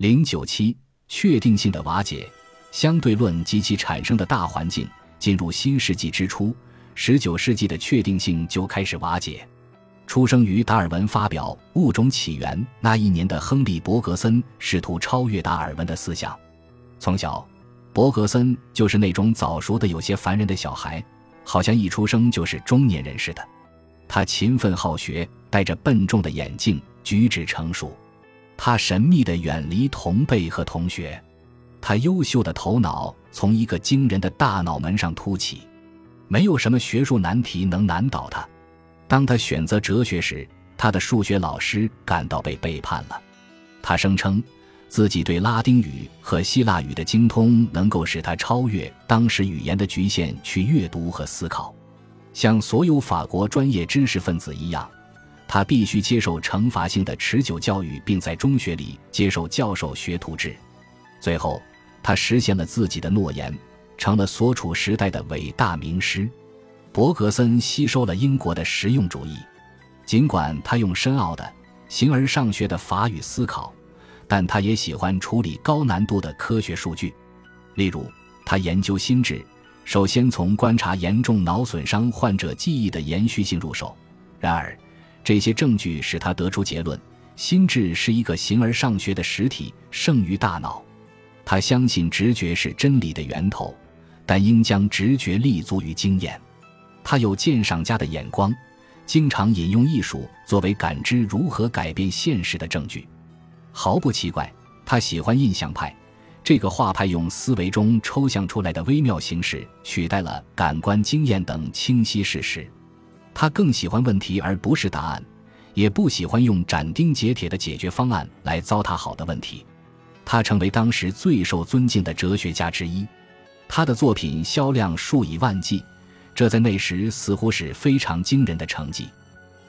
零九七确定性的瓦解，相对论及其产生的大环境。进入新世纪之初，十九世纪的确定性就开始瓦解。出生于达尔文发表《物种起源》那一年的亨利·伯格森试图超越达尔文的思想。从小，伯格森就是那种早熟的、有些烦人的小孩，好像一出生就是中年人似的。他勤奋好学，戴着笨重的眼镜，举止成熟。他神秘地远离同辈和同学。他优秀的头脑从一个惊人的大脑门上凸起，没有什么学术难题能难倒他。当他选择哲学时，他的数学老师感到被背叛了。他声称自己对拉丁语和希腊语的精通能够使他超越当时语言的局限去阅读和思考。像所有法国专业知识分子一样，他必须接受惩罚性的持久教育，并在中学里接受教授学徒制。最后。他实现了自己的诺言，成了所处时代的伟大名师。伯格森吸收了英国的实用主义，尽管他用深奥的、形而上学的法语思考，但他也喜欢处理高难度的科学数据。例如，他研究心智，首先从观察严重脑损伤患者记忆的延续性入手。然而，这些证据使他得出结论：心智是一个形而上学的实体，胜于大脑。他相信直觉是真理的源头，但应将直觉立足于经验。他有鉴赏家的眼光，经常引用艺术作为感知如何改变现实的证据。毫不奇怪，他喜欢印象派。这个画派用思维中抽象出来的微妙形式取代了感官经验等清晰事实。他更喜欢问题而不是答案，也不喜欢用斩钉截铁的解决方案来糟蹋好的问题。他成为当时最受尊敬的哲学家之一，他的作品销量数以万计，这在那时似乎是非常惊人的成绩。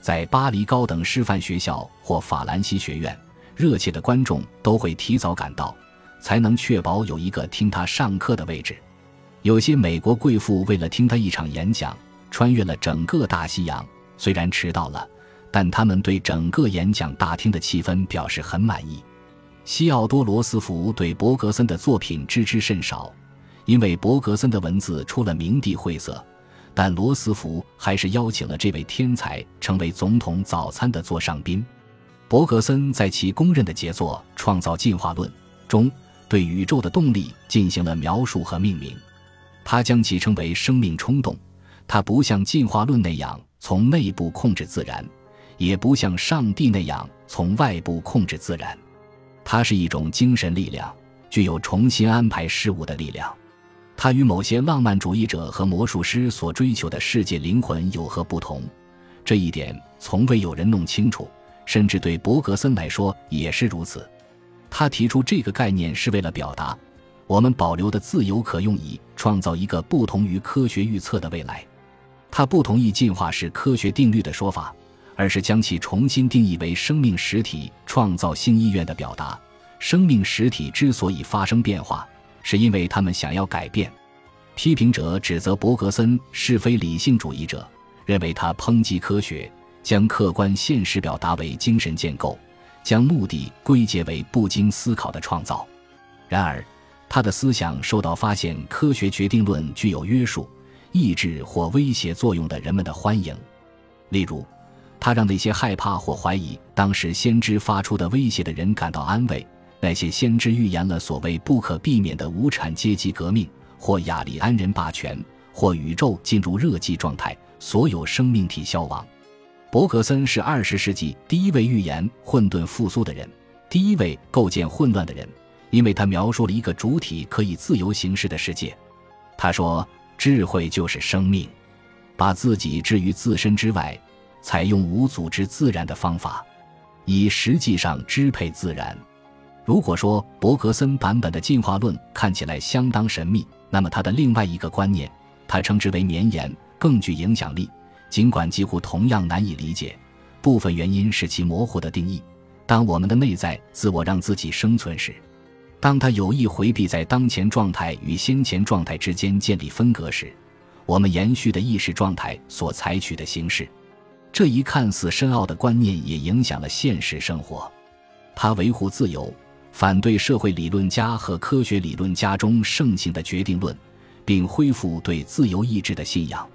在巴黎高等师范学校或法兰西学院，热切的观众都会提早赶到，才能确保有一个听他上课的位置。有些美国贵妇为了听他一场演讲，穿越了整个大西洋，虽然迟到了，但他们对整个演讲大厅的气氛表示很满意。西奥多·罗斯福对伯格森的作品知之甚少，因为伯格森的文字出了名地晦涩。但罗斯福还是邀请了这位天才成为总统早餐的座上宾。伯格森在其公认的杰作《创造进化论》中，对宇宙的动力进行了描述和命名。他将其称为生命冲动。他不像进化论那样从内部控制自然，也不像上帝那样从外部控制自然。它是一种精神力量，具有重新安排事物的力量。它与某些浪漫主义者和魔术师所追求的世界灵魂有何不同？这一点从未有人弄清楚，甚至对伯格森来说也是如此。他提出这个概念是为了表达，我们保留的自由可用以创造一个不同于科学预测的未来。他不同意进化是科学定律的说法。而是将其重新定义为生命实体创造性意愿的表达。生命实体之所以发生变化，是因为他们想要改变。批评者指责伯格森是非理性主义者，认为他抨击科学，将客观现实表达为精神建构，将目的归结为不经思考的创造。然而，他的思想受到发现科学决定论具有约束、抑制或威胁作用的人们的欢迎，例如。他让那些害怕或怀疑当时先知发出的威胁的人感到安慰。那些先知预言了所谓不可避免的无产阶级革命，或雅利安人霸权，或宇宙进入热寂状态，所有生命体消亡。伯格森是二十世纪第一位预言混沌复苏的人，第一位构建混乱的人，因为他描述了一个主体可以自由行事的世界。他说：“智慧就是生命，把自己置于自身之外。”采用无组织自然的方法，以实际上支配自然。如果说伯格森版本的进化论看起来相当神秘，那么他的另外一个观念，他称之为绵延，更具影响力。尽管几乎同样难以理解，部分原因是其模糊的定义。当我们的内在自我让自己生存时，当他有意回避在当前状态与先前状态之间建立分隔时，我们延续的意识状态所采取的形式。这一看似深奥的观念也影响了现实生活。他维护自由，反对社会理论家和科学理论家中盛行的决定论，并恢复对自由意志的信仰。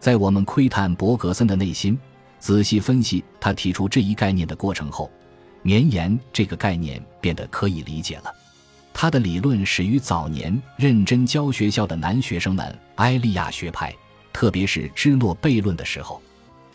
在我们窥探伯格森的内心，仔细分析他提出这一概念的过程后，绵延这个概念变得可以理解了。他的理论始于早年认真教学校的男学生们埃利亚学派，特别是芝诺悖论的时候，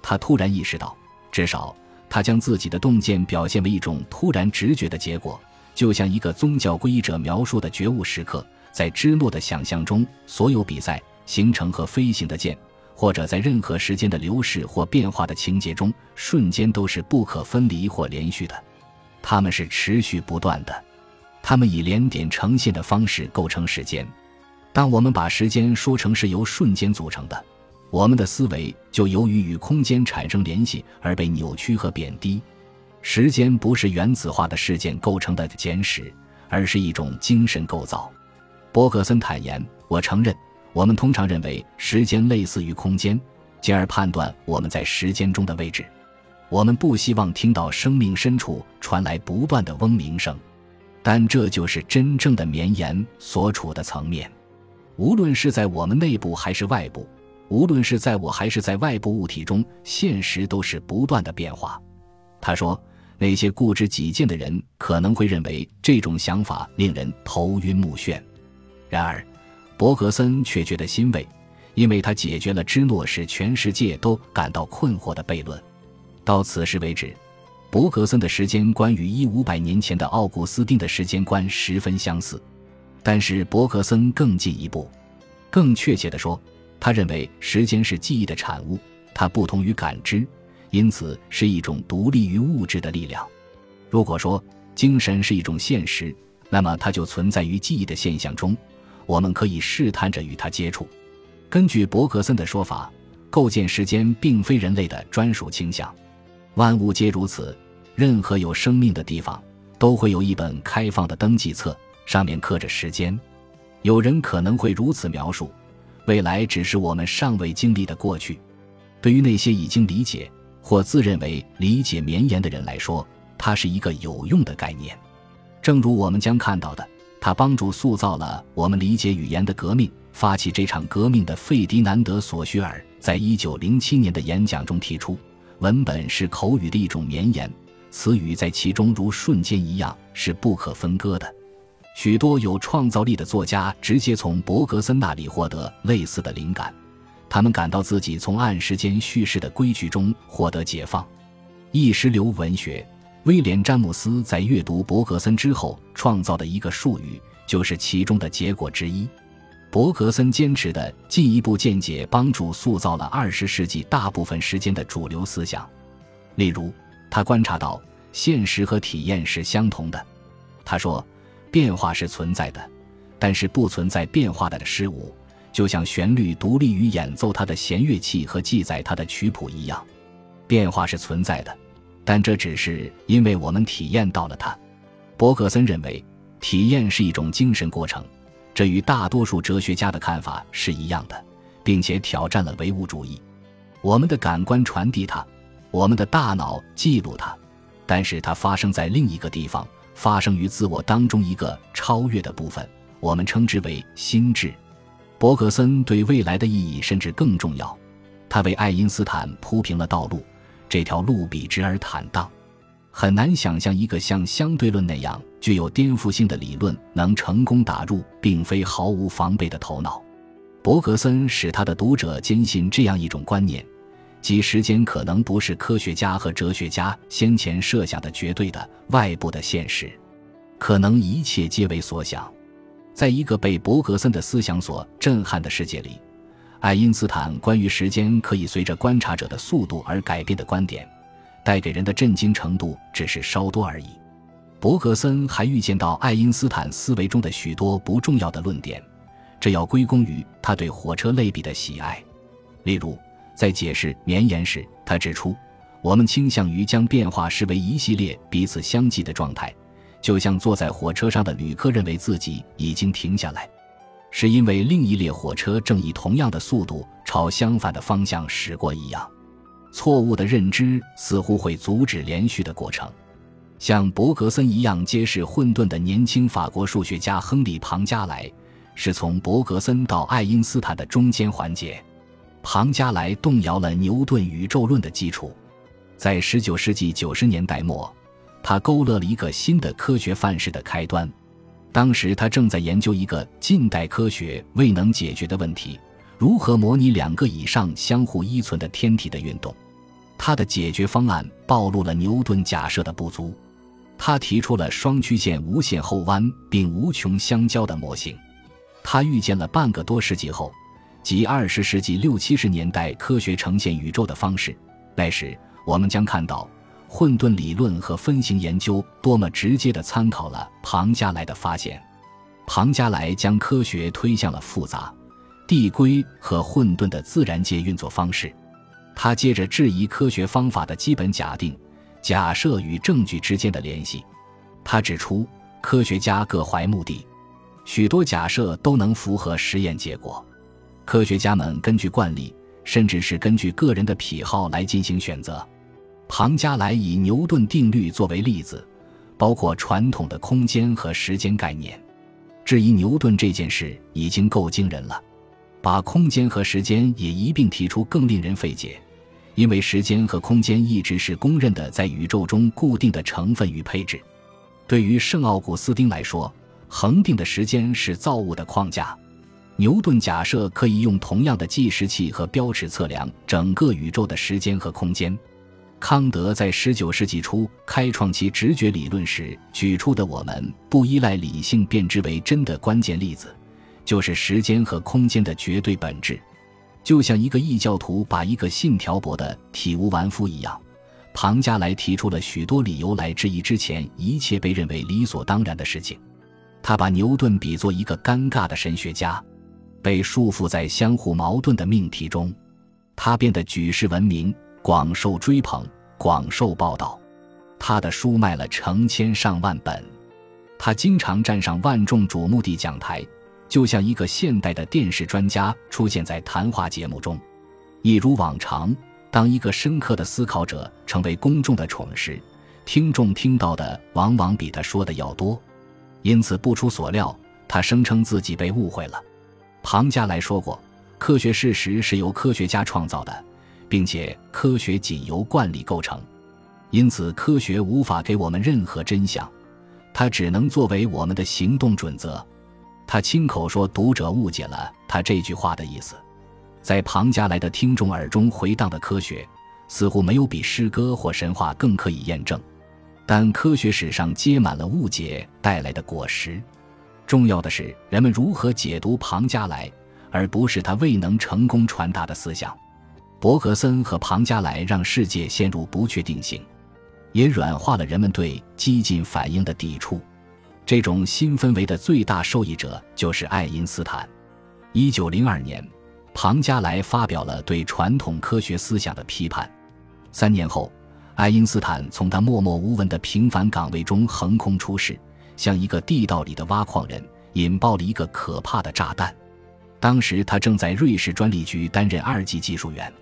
他突然意识到，至少他将自己的洞见表现为一种突然直觉的结果，就像一个宗教皈依者描述的觉悟时刻，在芝诺的想象中，所有比赛、形成和飞行的剑，或者在任何时间的流逝或变化的情节中，瞬间都是不可分离或连续的，它们是持续不断的。它们以连点呈现的方式构成时间。当我们把时间说成是由瞬间组成的，我们的思维就由于与空间产生联系而被扭曲和贬低。时间不是原子化的事件构成的简史，而是一种精神构造。伯格森坦言：“我承认，我们通常认为时间类似于空间，进而判断我们在时间中的位置。我们不希望听到生命深处传来不断的嗡鸣声。”但这就是真正的绵延所处的层面，无论是在我们内部还是外部，无论是在我还是在外部物体中，现实都是不断的变化。他说，那些固执己见的人可能会认为这种想法令人头晕目眩，然而，伯格森却觉得欣慰，因为他解决了芝诺使全世界都感到困惑的悖论。到此时为止。伯格森的时间观与一五百年前的奥古斯丁的时间观十分相似，但是伯格森更进一步，更确切地说，他认为时间是记忆的产物，它不同于感知，因此是一种独立于物质的力量。如果说精神是一种现实，那么它就存在于记忆的现象中，我们可以试探着与它接触。根据伯格森的说法，构建时间并非人类的专属倾向，万物皆如此。任何有生命的地方都会有一本开放的登记册，上面刻着时间。有人可能会如此描述：未来只是我们尚未经历的过去。对于那些已经理解或自认为理解绵延的人来说，它是一个有用的概念。正如我们将看到的，它帮助塑造了我们理解语言的革命。发起这场革命的费迪南德·索绪尔在一九零七年的演讲中提出：文本是口语的一种绵延。词语在其中如瞬间一样是不可分割的。许多有创造力的作家直接从伯格森那里获得类似的灵感，他们感到自己从按时间叙事的规矩中获得解放。意识流文学，威廉·詹姆斯在阅读伯格森之后创造的一个术语，就是其中的结果之一。伯格森坚持的进一步见解帮助塑造了二十世纪大部分时间的主流思想，例如。他观察到，现实和体验是相同的。他说，变化是存在的，但是不存在变化的事物，就像旋律独立于演奏它的弦乐器和记载它的曲谱一样。变化是存在的，但这只是因为我们体验到了它。伯格森认为，体验是一种精神过程，这与大多数哲学家的看法是一样的，并且挑战了唯物主义。我们的感官传递它。我们的大脑记录它，但是它发生在另一个地方，发生于自我当中一个超越的部分，我们称之为心智。伯格森对未来的意义甚至更重要，他为爱因斯坦铺平了道路，这条路笔直而坦荡。很难想象一个像相对论那样具有颠覆性的理论能成功打入并非毫无防备的头脑。伯格森使他的读者坚信这样一种观念。即时间可能不是科学家和哲学家先前设想的绝对的外部的现实，可能一切皆为所想。在一个被伯格森的思想所震撼的世界里，爱因斯坦关于时间可以随着观察者的速度而改变的观点，带给人的震惊程度只是稍多而已。伯格森还预见到爱因斯坦思维中的许多不重要的论点，这要归功于他对火车类比的喜爱，例如。在解释绵延时，他指出，我们倾向于将变化视为一系列彼此相继的状态，就像坐在火车上的旅客认为自己已经停下来，是因为另一列火车正以同样的速度朝相反的方向驶过一样。错误的认知似乎会阻止连续的过程。像伯格森一样揭示混沌的年轻法国数学家亨利·庞加莱，是从伯格森到爱因斯坦的中间环节。庞加莱动摇了牛顿宇宙论的基础。在19世纪90年代末，他勾勒了一个新的科学范式的开端。当时他正在研究一个近代科学未能解决的问题：如何模拟两个以上相互依存的天体的运动。他的解决方案暴露了牛顿假设的不足。他提出了双曲线无限后弯并无穷相交的模型。他预见了半个多世纪后，即二十世纪六七十年代科学呈现宇宙的方式。那时，我们将看到混沌理论和分形研究多么直接地参考了庞加莱的发现。庞加莱将科学推向了复杂、递归和混沌的自然界运作方式。他接着质疑科学方法的基本假定。假设与证据之间的联系，他指出，科学家各怀目的，许多假设都能符合实验结果。科学家们根据惯例，甚至是根据个人的癖好来进行选择。庞加莱以牛顿定律作为例子，包括传统的空间和时间概念。质疑牛顿这件事已经够惊人了，把空间和时间也一并提出更令人费解。因为时间和空间一直是公认的在宇宙中固定的成分与配置，对于圣奥古斯丁来说，恒定的时间是造物的框架。牛顿假设可以用同样的计时器和标尺测量整个宇宙的时间和空间。康德在19世纪初开创其直觉理论时举出的“我们不依赖理性便知为真”的关键例子，就是时间和空间的绝对本质。就像一个异教徒把一个信条驳得体无完肤一样，庞加莱提出了许多理由来质疑之前一切被认为理所当然的事情。他把牛顿比作一个尴尬的神学家，被束缚在相互矛盾的命题中。他变得举世闻名，广受追捧，广受报道。他的书卖了成千上万本。他经常站上万众瞩目的讲台。就像一个现代的电视专家出现在谈话节目中，一如往常，当一个深刻的思考者成为公众的宠时，听众听到的往往比他说的要多。因此，不出所料，他声称自己被误会了。庞加莱说过：“科学事实是由科学家创造的，并且科学仅由惯例构成，因此科学无法给我们任何真相，它只能作为我们的行动准则。”他亲口说，读者误解了他这句话的意思。在庞加莱的听众耳中回荡的科学，似乎没有比诗歌或神话更可以验证。但科学史上结满了误解带来的果实。重要的是，人们如何解读庞加莱，而不是他未能成功传达的思想。伯格森和庞加莱让世界陷入不确定性，也软化了人们对激进反应的抵触。这种新氛围的最大受益者就是爱因斯坦。一九零二年，庞加莱发表了对传统科学思想的批判。三年后，爱因斯坦从他默默无闻的平凡岗位中横空出世，像一个地道里的挖矿人，引爆了一个可怕的炸弹。当时他正在瑞士专利局担任二级技术员，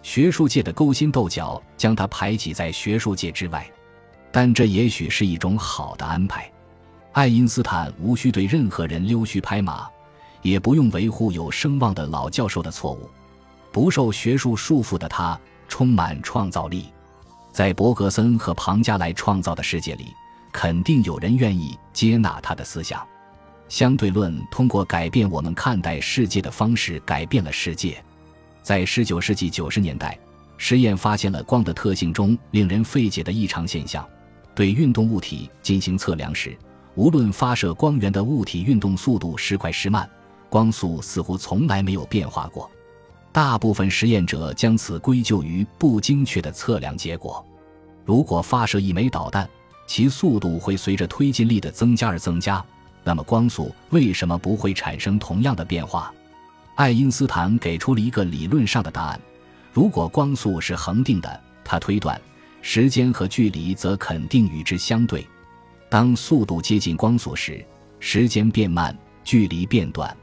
学术界的勾心斗角将他排挤在学术界之外，但这也许是一种好的安排。爱因斯坦无需对任何人溜须拍马，也不用维护有声望的老教授的错误。不受学术束缚的他充满创造力。在伯格森和庞加莱创造的世界里，肯定有人愿意接纳他的思想。相对论通过改变我们看待世界的方式，改变了世界。在19世纪90年代，实验发现了光的特性中令人费解的异常现象。对运动物体进行测量时，无论发射光源的物体运动速度时快时慢，光速似乎从来没有变化过。大部分实验者将此归咎于不精确的测量结果。如果发射一枚导弹，其速度会随着推进力的增加而增加，那么光速为什么不会产生同样的变化？爱因斯坦给出了一个理论上的答案：如果光速是恒定的，他推断时间和距离则肯定与之相对。当速度接近光速时，时间变慢，距离变短。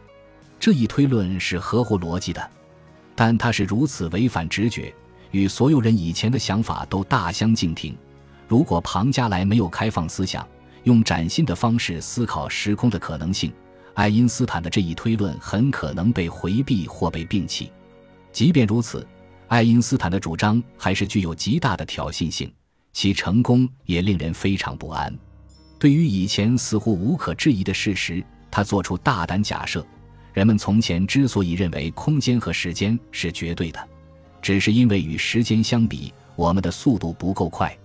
这一推论是合乎逻辑的，但它是如此违反直觉，与所有人以前的想法都大相径庭。如果庞加莱没有开放思想，用崭新的方式思考时空的可能性，爱因斯坦的这一推论很可能被回避或被摒弃。即便如此，爱因斯坦的主张还是具有极大的挑衅性，其成功也令人非常不安。对于以前似乎无可置疑的事实，他做出大胆假设：人们从前之所以认为空间和时间是绝对的，只是因为与时间相比，我们的速度不够快。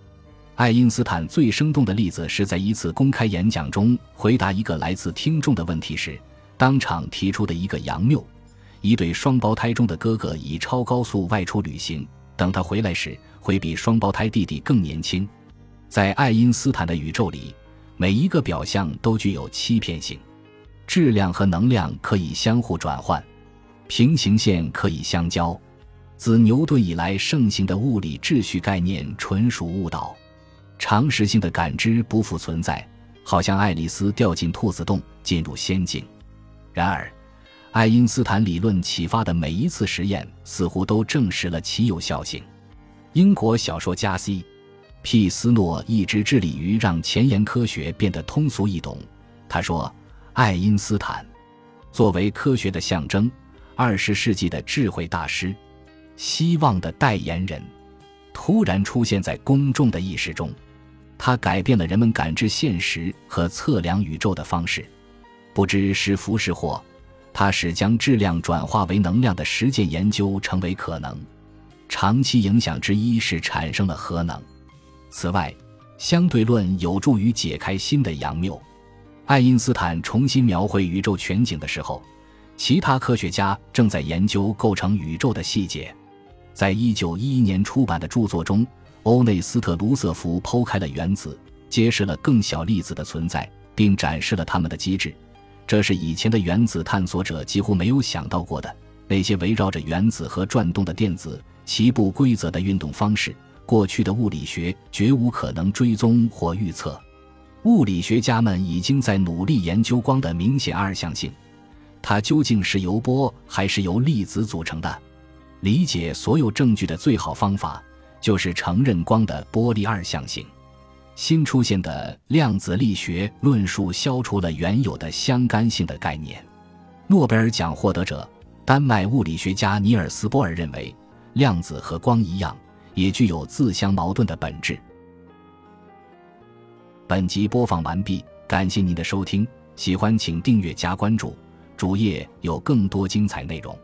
爱因斯坦最生动的例子是在一次公开演讲中回答一个来自听众的问题时，当场提出的一个杨谬。一对双胞胎中的哥哥以超高速外出旅行，等他回来时会比双胞胎弟弟更年轻。在爱因斯坦的宇宙里，每一个表象都具有欺骗性。质量和能量可以相互转换，平行线可以相交。自牛顿以来盛行的物理秩序概念纯属误导。常识性的感知不复存在，好像爱丽丝掉进兔子洞，进入仙境。然而。爱因斯坦理论启发的每一次实验，似乎都证实了其有效性。英国小说家 C C.P. 斯诺一直致力于让前沿科学变得通俗易懂。他说：“爱因斯坦作为科学的象征，二十世纪的智慧大师，希望的代言人，突然出现在公众的意识中。他改变了人们感知现实和测量宇宙的方式，不知是福是祸。”他使将质量转化为能量的实践研究成为可能。长期影响之一是产生了核能。此外，相对论有助于解开新的杨谬。爱因斯坦重新描绘宇宙全景的时候，其他科学家正在研究构成宇宙的细节。在一九一一年出版的著作中，欧内斯特·卢瑟福剖开了原子，揭示了更小粒子的存在，并展示了它们的机制。这是以前的原子探索者几乎没有想到过的。那些围绕着原子核转动的电子，其不规则的运动方式，过去的物理学绝无可能追踪或预测。物理学家们已经在努力研究光的明显二象性，它究竟是由波还是由粒子组成的？理解所有证据的最好方法，就是承认光的波粒二象性。新出现的量子力学论述消除了原有的相干性的概念。诺贝尔奖获得者、丹麦物理学家尼尔斯·波尔认为，量子和光一样，也具有自相矛盾的本质。本集播放完毕，感谢您的收听，喜欢请订阅加关注，主页有更多精彩内容。